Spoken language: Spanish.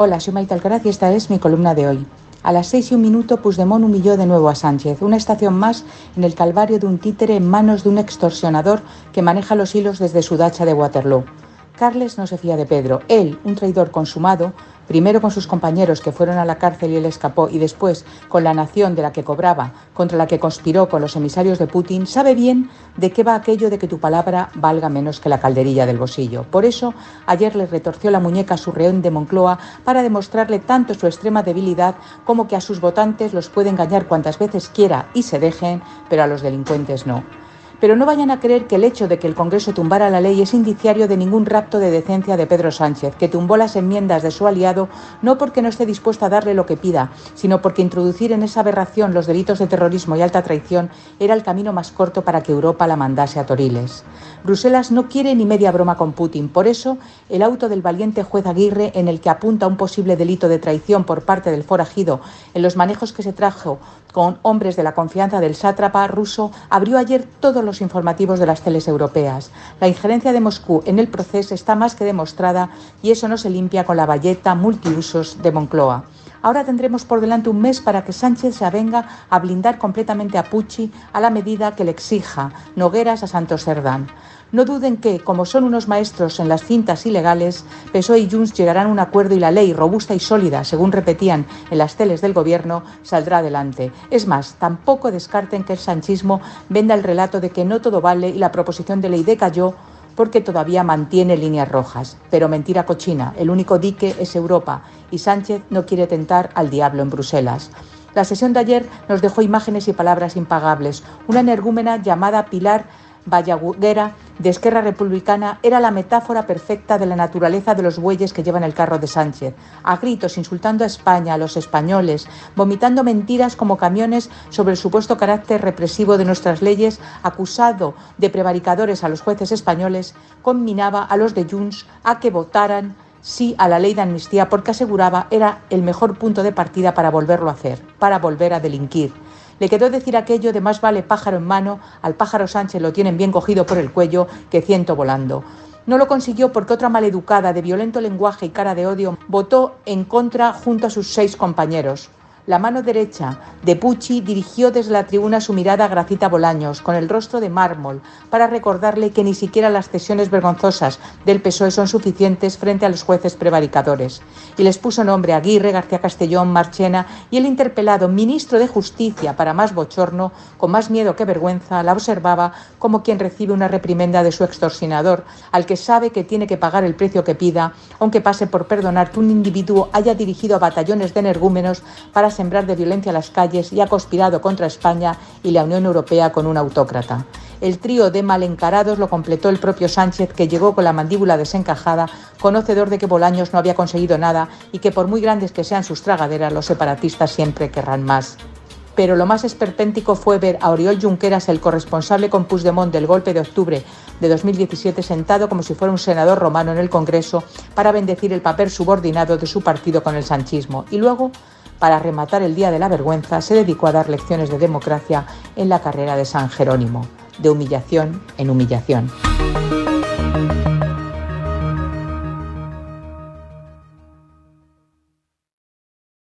Hola, soy Maite Alcaraz y esta es mi columna de hoy. A las seis y un minuto, Puigdemont humilló de nuevo a Sánchez, una estación más en el calvario de un títere en manos de un extorsionador que maneja los hilos desde su dacha de Waterloo. Carles no se fía de Pedro. Él, un traidor consumado, primero con sus compañeros que fueron a la cárcel y él escapó, y después con la nación de la que cobraba, contra la que conspiró con los emisarios de Putin, sabe bien de qué va aquello de que tu palabra valga menos que la calderilla del bolsillo. Por eso, ayer le retorció la muñeca a su reón de Moncloa para demostrarle tanto su extrema debilidad como que a sus votantes los puede engañar cuantas veces quiera y se dejen, pero a los delincuentes no. Pero no vayan a creer que el hecho de que el Congreso tumbara la ley es indiciario de ningún rapto de decencia de Pedro Sánchez, que tumbó las enmiendas de su aliado no porque no esté dispuesto a darle lo que pida, sino porque introducir en esa aberración los delitos de terrorismo y alta traición era el camino más corto para que Europa la mandase a Toriles. Bruselas no quiere ni media broma con Putin, por eso el auto del valiente juez Aguirre, en el que apunta un posible delito de traición por parte del forajido en los manejos que se trajo con hombres de la confianza del sátrapa ruso, abrió ayer todos los informativos de las teles europeas. La injerencia de Moscú en el proceso está más que demostrada y eso no se limpia con la valleta multiusos de Moncloa. Ahora tendremos por delante un mes para que Sánchez se avenga a blindar completamente a Pucci a la medida que le exija Nogueras a Santos Cerdán. No duden que, como son unos maestros en las cintas ilegales, PSOE y Junts llegarán a un acuerdo y la ley, robusta y sólida, según repetían en las teles del Gobierno, saldrá adelante. Es más, tampoco descarten que el sanchismo venda el relato de que no todo vale y la proposición de ley decayó porque todavía mantiene líneas rojas. Pero mentira cochina, el único dique es Europa y Sánchez no quiere tentar al diablo en Bruselas. La sesión de ayer nos dejó imágenes y palabras impagables. Una energúmena llamada Pilar Vallaguera de Esquerra Republicana era la metáfora perfecta de la naturaleza de los bueyes que llevan el carro de Sánchez, a gritos insultando a España, a los españoles, vomitando mentiras como camiones sobre el supuesto carácter represivo de nuestras leyes, acusado de prevaricadores a los jueces españoles, combinaba a los de Junts a que votaran sí a la ley de amnistía porque aseguraba era el mejor punto de partida para volverlo a hacer, para volver a delinquir. Le quedó decir aquello de más vale pájaro en mano, al pájaro Sánchez lo tienen bien cogido por el cuello que ciento volando. No lo consiguió porque otra maleducada de violento lenguaje y cara de odio votó en contra junto a sus seis compañeros. La mano derecha de Pucci dirigió desde la tribuna su mirada a Gracita Bolaños, con el rostro de mármol, para recordarle que ni siquiera las cesiones vergonzosas del PSOE son suficientes frente a los jueces prevaricadores. Y les puso nombre a Aguirre, García Castellón, Marchena y el interpelado ministro de Justicia, para más bochorno, con más miedo que vergüenza, la observaba como quien recibe una reprimenda de su extorsionador, al que sabe que tiene que pagar el precio que pida, aunque pase por perdonar que un individuo haya dirigido a batallones de energúmenos para sembrar de violencia las calles y ha conspirado contra España y la Unión Europea con un autócrata. El trío de malencarados lo completó el propio Sánchez, que llegó con la mandíbula desencajada, conocedor de que Bolaños no había conseguido nada y que por muy grandes que sean sus tragaderas, los separatistas siempre querrán más pero lo más esperpéntico fue ver a Oriol Junqueras, el corresponsable con Puigdemont del golpe de octubre de 2017, sentado como si fuera un senador romano en el Congreso para bendecir el papel subordinado de su partido con el sanchismo. Y luego para rematar el Día de la Vergüenza, se dedicó a dar lecciones de democracia en la carrera de San Jerónimo, de humillación en humillación.